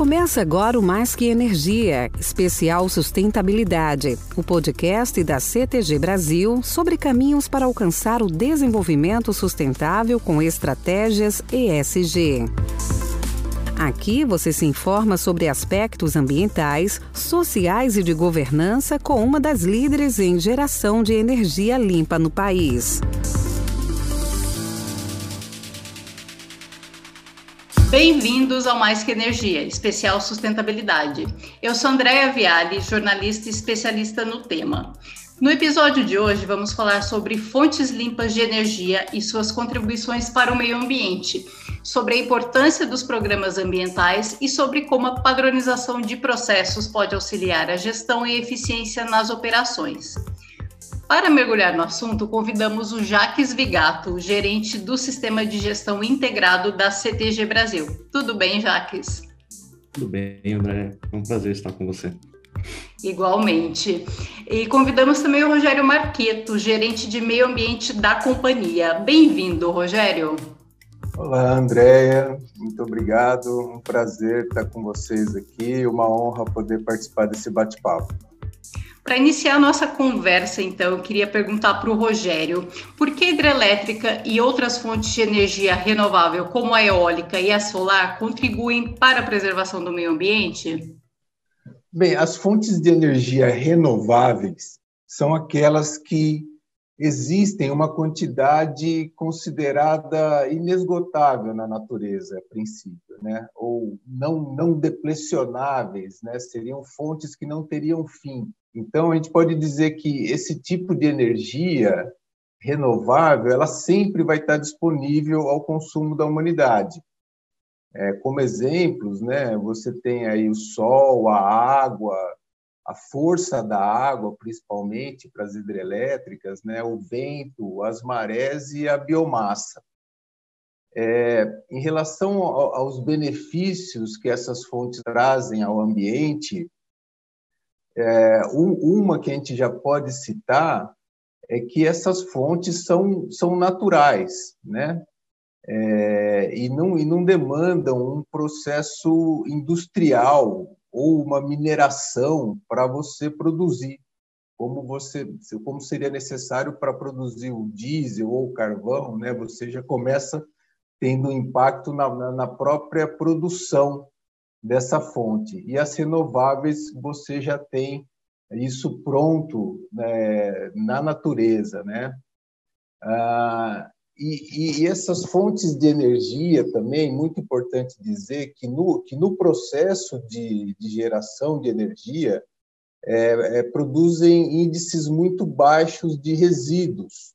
Começa agora o Mais Que Energia, especial Sustentabilidade, o podcast da CTG Brasil sobre caminhos para alcançar o desenvolvimento sustentável com estratégias ESG. Aqui você se informa sobre aspectos ambientais, sociais e de governança com uma das líderes em geração de energia limpa no país. Bem-vindos ao Mais Que Energia, especial sustentabilidade. Eu sou Andréa Viale, jornalista e especialista no tema. No episódio de hoje, vamos falar sobre fontes limpas de energia e suas contribuições para o meio ambiente, sobre a importância dos programas ambientais e sobre como a padronização de processos pode auxiliar a gestão e eficiência nas operações. Para mergulhar no assunto, convidamos o Jaques Vigato, gerente do Sistema de Gestão Integrado da CTG Brasil. Tudo bem, Jaques? Tudo bem, André. É um prazer estar com você. Igualmente. E convidamos também o Rogério Marqueto, gerente de meio ambiente da companhia. Bem-vindo, Rogério. Olá, Andréia. Muito obrigado. Um prazer estar com vocês aqui. Uma honra poder participar desse bate-papo. Para iniciar a nossa conversa, então, eu queria perguntar para o Rogério: por que hidrelétrica e outras fontes de energia renovável, como a eólica e a solar, contribuem para a preservação do meio ambiente? Bem, as fontes de energia renováveis são aquelas que existem uma quantidade considerada inesgotável na natureza, a princípio, né? ou não, não deplecionáveis, né? seriam fontes que não teriam fim. Então, a gente pode dizer que esse tipo de energia renovável, ela sempre vai estar disponível ao consumo da humanidade. É, como exemplos, né, você tem aí o sol, a água, a força da água, principalmente para as hidrelétricas, né, o vento, as marés e a biomassa. É, em relação aos benefícios que essas fontes trazem ao ambiente, é, uma que a gente já pode citar é que essas fontes são, são naturais, né? É, e, não, e não demandam um processo industrial ou uma mineração para você produzir, como você como seria necessário para produzir o diesel ou o carvão, né? Você já começa tendo impacto na, na própria produção dessa fonte. E as renováveis, você já tem isso pronto né, na natureza, né? Ah, e, e, essas fontes de energia também, muito importante dizer que no, que no processo de, de geração de energia é, é, produzem índices muito baixos de resíduos,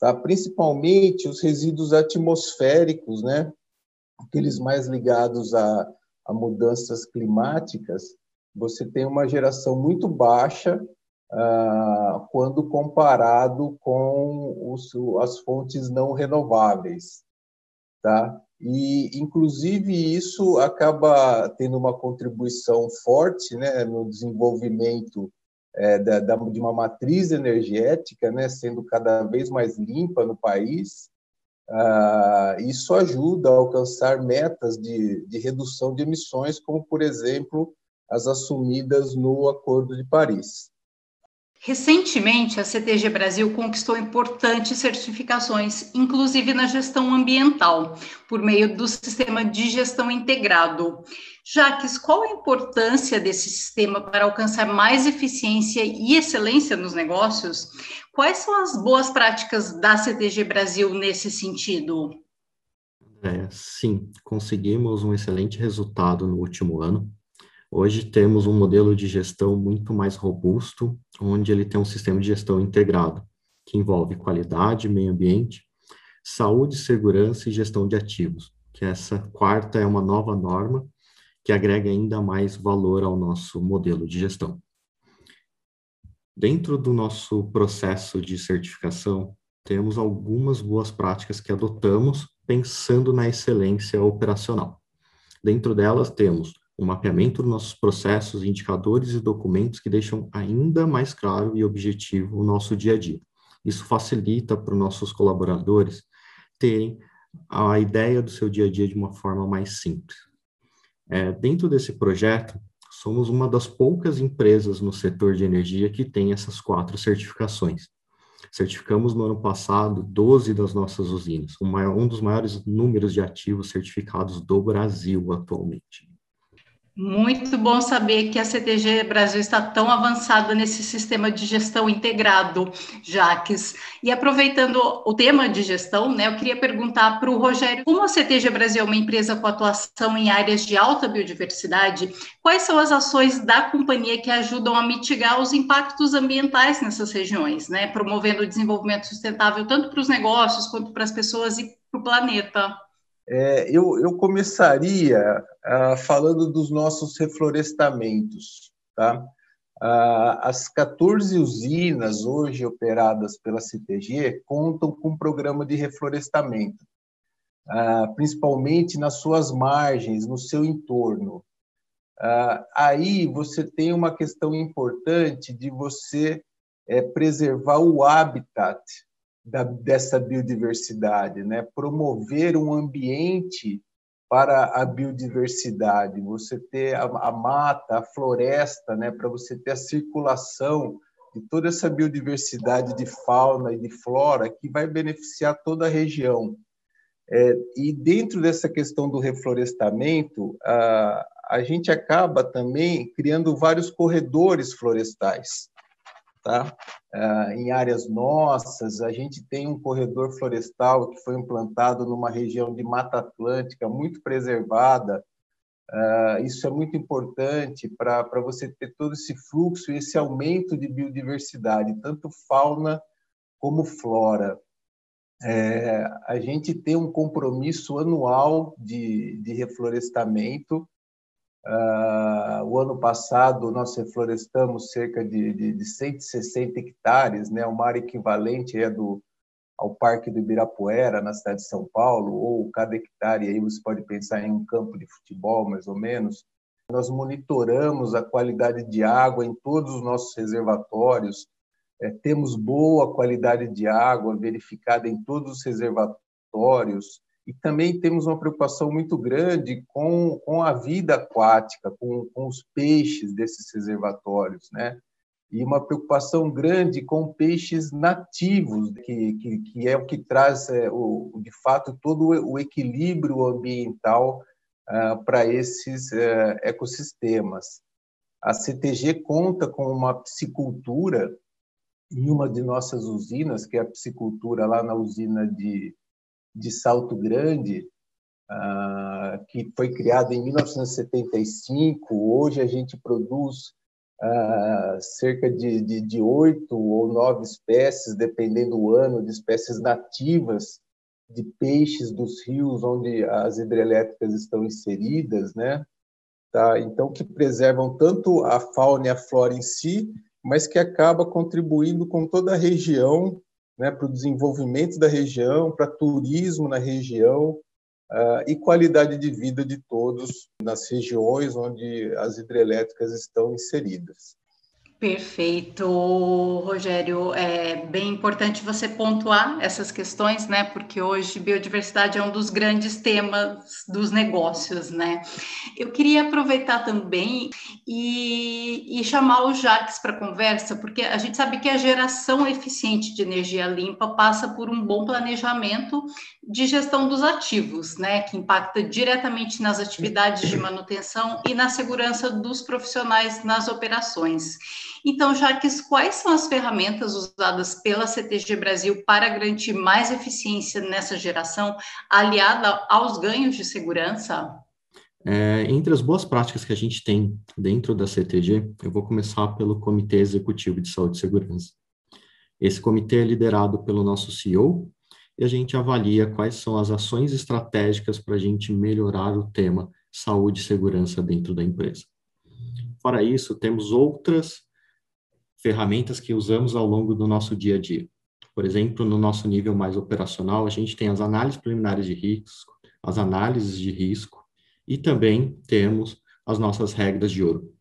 tá? principalmente os resíduos atmosféricos, né? aqueles mais ligados a, a mudanças climáticas, você tem uma geração muito baixa ah, quando comparado com os, as fontes não renováveis, tá? E inclusive isso acaba tendo uma contribuição forte, né, no desenvolvimento é, da, da, de uma matriz energética, né, sendo cada vez mais limpa no país, ah, isso ajuda a alcançar metas de, de redução de emissões, como, por exemplo, as assumidas no Acordo de Paris. Recentemente, a CTG Brasil conquistou importantes certificações, inclusive na gestão ambiental, por meio do sistema de gestão integrado. Jaques, qual a importância desse sistema para alcançar mais eficiência e excelência nos negócios? Quais são as boas práticas da CTG Brasil nesse sentido? É, sim, conseguimos um excelente resultado no último ano. Hoje temos um modelo de gestão muito mais robusto, onde ele tem um sistema de gestão integrado, que envolve qualidade, meio ambiente, saúde, segurança e gestão de ativos, que essa quarta é uma nova norma que agrega ainda mais valor ao nosso modelo de gestão. Dentro do nosso processo de certificação, temos algumas boas práticas que adotamos pensando na excelência operacional. Dentro delas, temos o mapeamento dos nossos processos, indicadores e documentos que deixam ainda mais claro e objetivo o nosso dia a dia. Isso facilita para os nossos colaboradores terem a ideia do seu dia a dia de uma forma mais simples. É, dentro desse projeto, somos uma das poucas empresas no setor de energia que tem essas quatro certificações. Certificamos no ano passado 12 das nossas usinas, um, maior, um dos maiores números de ativos certificados do Brasil atualmente. Muito bom saber que a CTG Brasil está tão avançada nesse sistema de gestão integrado, Jaques. E aproveitando o tema de gestão, né, eu queria perguntar para o Rogério, como a CTG Brasil é uma empresa com atuação em áreas de alta biodiversidade, quais são as ações da companhia que ajudam a mitigar os impactos ambientais nessas regiões, né, promovendo o desenvolvimento sustentável tanto para os negócios quanto para as pessoas e para o planeta? É, eu, eu, começaria ah, falando dos nossos reflorestamentos. Tá? Ah, as 14 usinas hoje operadas pela CTG contam com um programa de reflorestamento, ah, principalmente nas suas margens, no seu entorno. Aí você tem uma questão importante de você é, preservar o habitat da, dessa biodiversidade, né? promover um ambiente para a biodiversidade, você ter a, a mata, a floresta, né? para você ter a circulação de toda essa biodiversidade de fauna e de flora que vai beneficiar toda a região. É, e dentro dessa questão do reflorestamento, a, a gente acaba também criando vários corredores florestais tá? Uh, em áreas nossas, a gente tem um corredor florestal que foi implantado numa região de Mata Atlântica muito preservada. Uh, isso é muito importante para você ter todo esse fluxo e esse aumento de biodiversidade, tanto fauna como flora. É, a gente tem um compromisso anual de, de reflorestamento Uh, o ano passado, nós reflorestamos cerca de, de, de 160 hectares, né, uma área equivalente é do, ao Parque do Ibirapuera, na cidade de São Paulo, ou cada hectare, aí você pode pensar em um campo de futebol, mais ou menos. Nós monitoramos a qualidade de água em todos os nossos reservatórios, é, temos boa qualidade de água verificada em todos os reservatórios, e também temos uma preocupação muito grande com, com a vida aquática, com, com os peixes desses reservatórios, né? E uma preocupação grande com peixes nativos, que, que, que é o que traz, é, o, de fato, todo o equilíbrio ambiental uh, para esses uh, ecossistemas. A CTG conta com uma piscicultura em uma de nossas usinas, que é a piscicultura lá na usina de de Salto Grande, uh, que foi criada em 1975. Hoje a gente produz uh, cerca de, de, oito ou nove espécies, dependendo do ano, de espécies nativas de peixes dos rios onde as hidrelétricas estão inseridas, né? Tá? Então, que preservam tanto a fauna e a flora em si, mas que acaba contribuindo com toda a região né, para o desenvolvimento da região, para turismo na região uh, e qualidade de vida de todos nas regiões onde as hidrelétricas estão inseridas. Perfeito, Rogério. É bem importante você pontuar essas questões, né? Porque hoje biodiversidade é um dos grandes temas dos negócios, né? Eu queria aproveitar também e, e chamar o Jacques para conversa, porque a gente sabe que a geração eficiente de energia limpa passa por um bom planejamento de gestão dos ativos, né? Que impacta diretamente nas atividades de manutenção e na segurança dos profissionais nas operações. Então, Jacques, quais são as ferramentas usadas pela CTG Brasil para garantir mais eficiência nessa geração, aliada aos ganhos de segurança? É, entre as boas práticas que a gente tem dentro da CTG, eu vou começar pelo Comitê Executivo de Saúde e Segurança. Esse comitê é liderado pelo nosso CEO e a gente avalia quais são as ações estratégicas para a gente melhorar o tema saúde e segurança dentro da empresa. Fora isso, temos outras ferramentas que usamos ao longo do nosso dia a dia. Por exemplo, no nosso nível mais operacional, a gente tem as análises preliminares de risco, as análises de risco e também temos as nossas regras de ouro.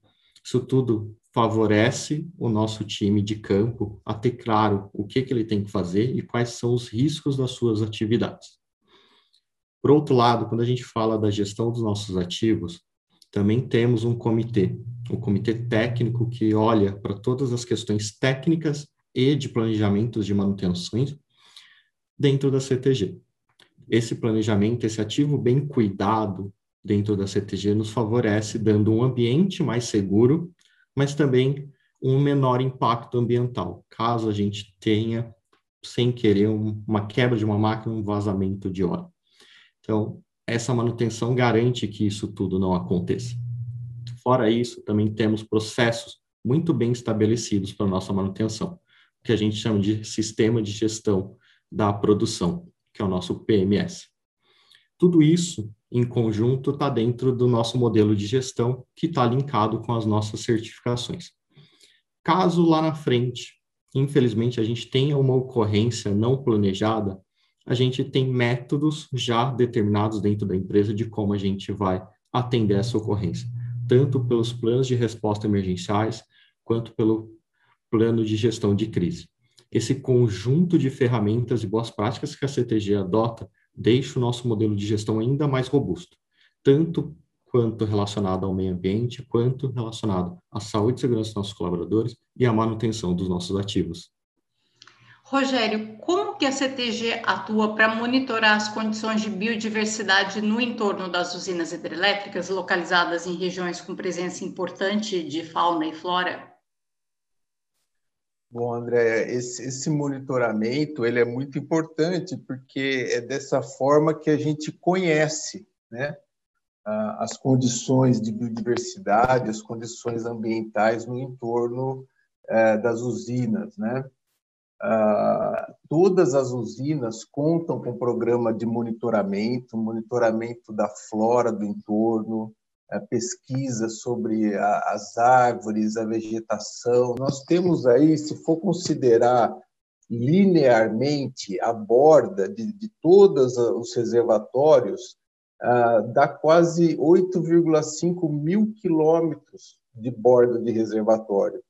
Isso tudo favorece o nosso time de campo a ter claro o que, que ele tem que fazer e quais são os riscos das suas atividades. Por outro lado, quando a gente fala da gestão dos nossos ativos, também temos um comitê, um comitê técnico que olha para todas as questões técnicas e de planejamentos de manutenções dentro da CTG. Esse planejamento, esse ativo bem cuidado dentro da CTG nos favorece dando um ambiente mais seguro, mas também um menor impacto ambiental, caso a gente tenha, sem querer, uma quebra de uma máquina, um vazamento de óleo. Então, essa manutenção garante que isso tudo não aconteça. Fora isso, também temos processos muito bem estabelecidos para nossa manutenção, que a gente chama de sistema de gestão da produção, que é o nosso PMS. Tudo isso, em conjunto, está dentro do nosso modelo de gestão, que está linkado com as nossas certificações. Caso lá na frente, infelizmente, a gente tenha uma ocorrência não planejada, a gente tem métodos já determinados dentro da empresa de como a gente vai atender essa ocorrência, tanto pelos planos de resposta emergenciais, quanto pelo plano de gestão de crise. Esse conjunto de ferramentas e boas práticas que a CTG adota deixa o nosso modelo de gestão ainda mais robusto, tanto quanto relacionado ao meio ambiente, quanto relacionado à saúde e segurança dos nossos colaboradores e à manutenção dos nossos ativos. Rogério, como que a CTG atua para monitorar as condições de biodiversidade no entorno das usinas hidrelétricas localizadas em regiões com presença importante de fauna e flora? Bom, André, esse, esse, monitoramento ele é muito importante porque é dessa forma que a gente conhece, né, as condições de biodiversidade, as condições ambientais no entorno é, das usinas, né. Uh, todas as usinas contam com programa de monitoramento, monitoramento da flora do entorno, uh, pesquisa sobre a, as árvores, a vegetação. Nós temos aí, se for considerar linearmente a borda de, de todos os reservatórios, uh, dá quase 8,5 mil quilômetros de borda de reservatório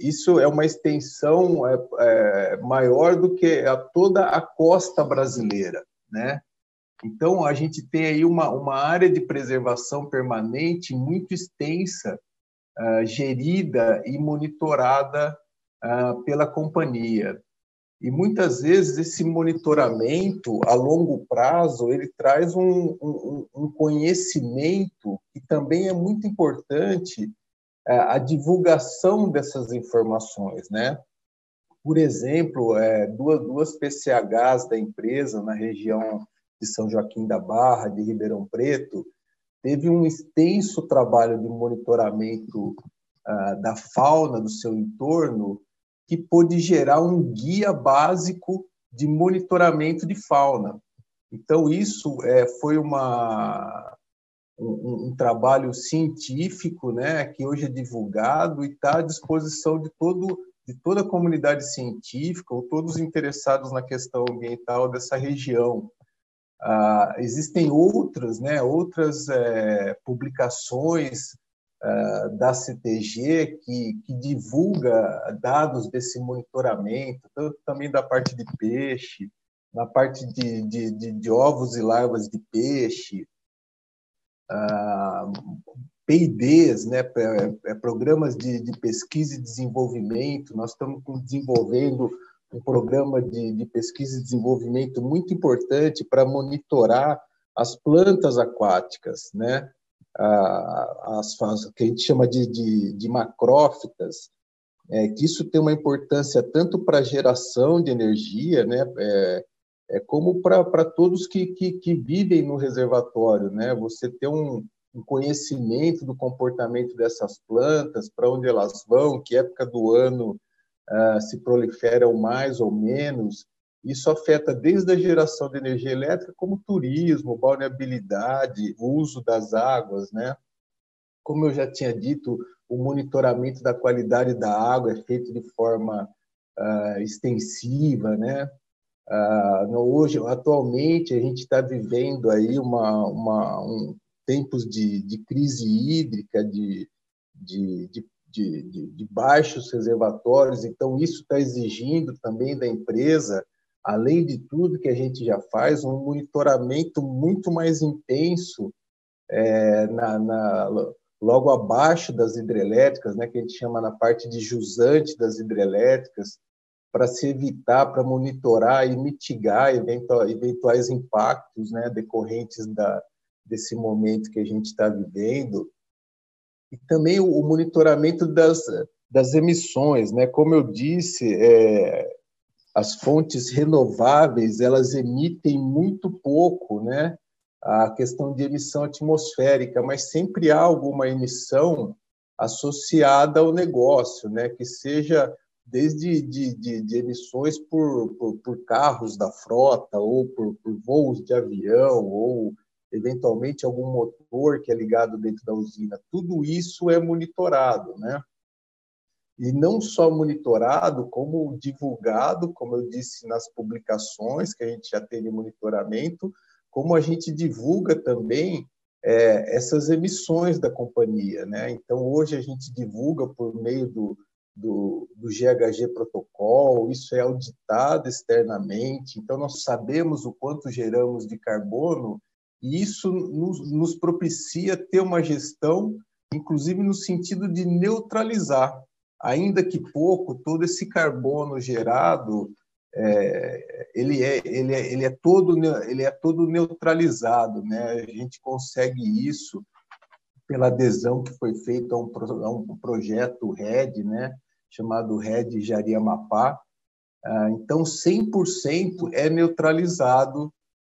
isso é uma extensão é, é, maior do que a, toda a costa brasileira, né? Então a gente tem aí uma, uma área de preservação permanente muito extensa, uh, gerida e monitorada uh, pela companhia. E muitas vezes esse monitoramento a longo prazo ele traz um, um, um conhecimento que também é muito importante a divulgação dessas informações, né? Por exemplo, é, duas, duas PCHs da empresa na região de São Joaquim da Barra, de Ribeirão Preto, teve um extenso trabalho de monitoramento ah, da fauna do seu entorno que pôde gerar um guia básico de monitoramento de fauna. Então, isso é, foi uma, um, um, trabalho científico, né, que hoje é divulgado e está à disposição de todo de toda a comunidade científica ou todos interessados na questão ambiental dessa região. Ah, existem outras, né, outras é, publicações ah, da CTG que, que divulga dados desse monitoramento, tanto também da parte de peixe, na parte de, de, de, de ovos e larvas de peixe, PIDs, né, é, programas de, de, pesquisa e desenvolvimento. Nós estamos desenvolvendo um programa de, de pesquisa e desenvolvimento muito importante para monitorar as plantas aquáticas, né, as, as, que a gente chama de, de, de macrófitas, é, que isso tem uma importância tanto para a geração de energia, né, é, é como para todos que, que, que, vivem no reservatório, né? Você ter um, um conhecimento do comportamento dessas plantas, para onde elas vão, que época do ano uh, se proliferam mais ou menos. Isso afeta desde a geração de energia elétrica, como turismo, balneabilidade, uso das águas, né? Como eu já tinha dito, o monitoramento da qualidade da água é feito de forma uh, extensiva, né? Uh, hoje, atualmente, a gente está vivendo aí uma, uma um, tempos de, de crise hídrica, de, de, de, de, de baixos reservatórios, então isso está exigindo também da empresa, além de tudo que a gente já faz, um monitoramento muito mais intenso é, na, na, logo abaixo das hidrelétricas, né, que a gente chama na parte de jusante das hidrelétricas, para se evitar, para monitorar e mitigar eventuais impactos né, decorrentes da, desse momento que a gente está vivendo. E também o, monitoramento das, das emissões. Né? Como eu disse, é, as fontes renováveis elas emitem muito pouco, né? A questão de emissão atmosférica, mas sempre há alguma emissão associada ao negócio, né? Que seja desde de, de, de emissões por, por, por, carros da frota ou por, por voos de avião ou eventualmente algum motor que é ligado dentro da usina. Tudo isso é monitorado, né? e não só monitorado, como divulgado, como eu disse nas publicações que a gente já tem de monitoramento, como a gente divulga também é, essas emissões da companhia. Né? Então, hoje a gente divulga por meio do, do, do GHG Protocol, isso é auditado externamente, então nós sabemos o quanto geramos de carbono e isso nos, nos propicia ter uma gestão, inclusive no sentido de neutralizar ainda que pouco, todo esse carbono gerado é, ele, é, ele, é, ele, é todo, ele é todo neutralizado. Né? A gente consegue isso pela adesão que foi feita a um, a um projeto RED, né? chamado RED Jariamapá. Ah, então, 100% é neutralizado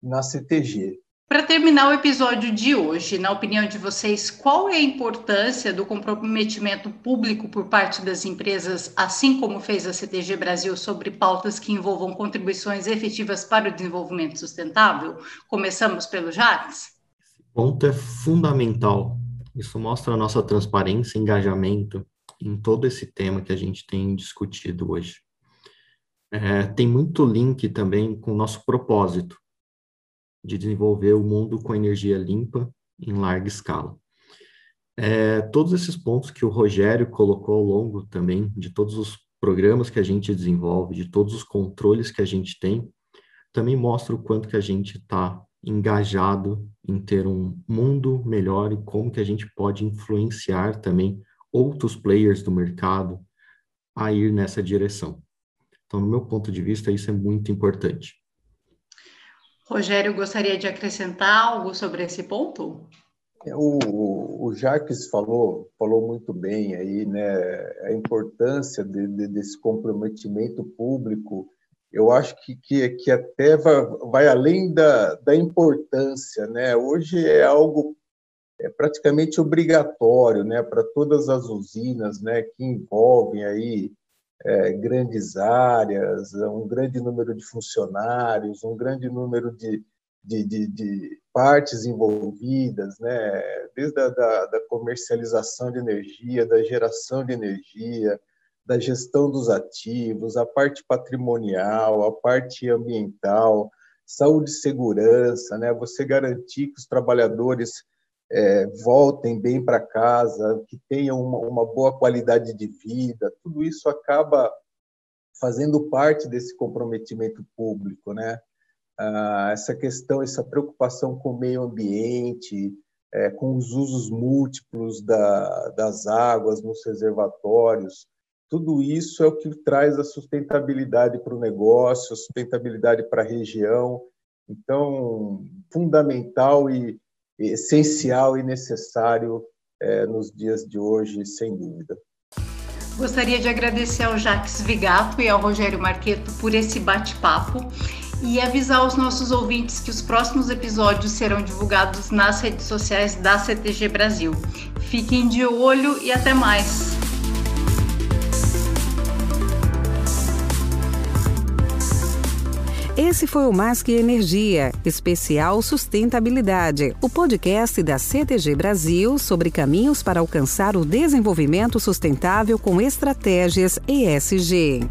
na CTG. Para terminar o episódio de hoje, na opinião de vocês, qual é a importância do comprometimento público por parte das empresas, assim como fez a CTG Brasil, sobre pautas que envolvam contribuições efetivas para o desenvolvimento sustentável? Começamos pelo Jacques? Esse ponto é fundamental. Isso mostra a nossa transparência e engajamento em todo esse tema que a gente tem discutido hoje. É, tem muito link também com o nosso propósito de desenvolver o mundo com energia limpa em larga escala. É, todos esses pontos que o Rogério colocou ao longo também de todos os programas que a gente desenvolve, de todos os controles que a gente tem, também mostra o quanto que a gente está engajado em ter um mundo melhor e como que a gente pode influenciar também outros players do mercado a ir nessa direção. Então, no meu ponto de vista, isso é muito importante. Rogério, gostaria de acrescentar algo sobre esse ponto? É, o, o Jacques falou, falou muito bem aí, né, a importância de, de, desse comprometimento público. Eu acho que, que, que até vai, vai além da, da importância, né? Hoje é algo é praticamente obrigatório, né, para todas as usinas, né, que envolvem aí é, grandes áreas, um grande número de funcionários, um grande número de, de, de, de partes envolvidas, né? desde a da, da comercialização de energia, da geração de energia, da gestão dos ativos, a parte patrimonial, a parte ambiental, saúde e segurança, né? Você garantir que os trabalhadores é, voltem bem para casa, que tenham uma, uma, boa qualidade de vida, tudo isso acaba fazendo parte desse comprometimento público, né? Ah, essa questão, essa preocupação com o meio ambiente, é, com os usos múltiplos da, das águas nos reservatórios, tudo isso é o que traz a sustentabilidade para o negócio, a sustentabilidade para a região. Então, fundamental e essencial e necessário é, nos dias de hoje, sem dúvida. Gostaria de agradecer ao Jacques Vigato e ao Rogério Marqueto por esse bate-papo e avisar os nossos ouvintes que os próximos episódios serão divulgados nas redes sociais da CTG Brasil. Fiquem de olho e até mais! Esse foi o que Energia, especial Sustentabilidade, o podcast da CTG Brasil sobre caminhos para alcançar o desenvolvimento sustentável com estratégias ESG.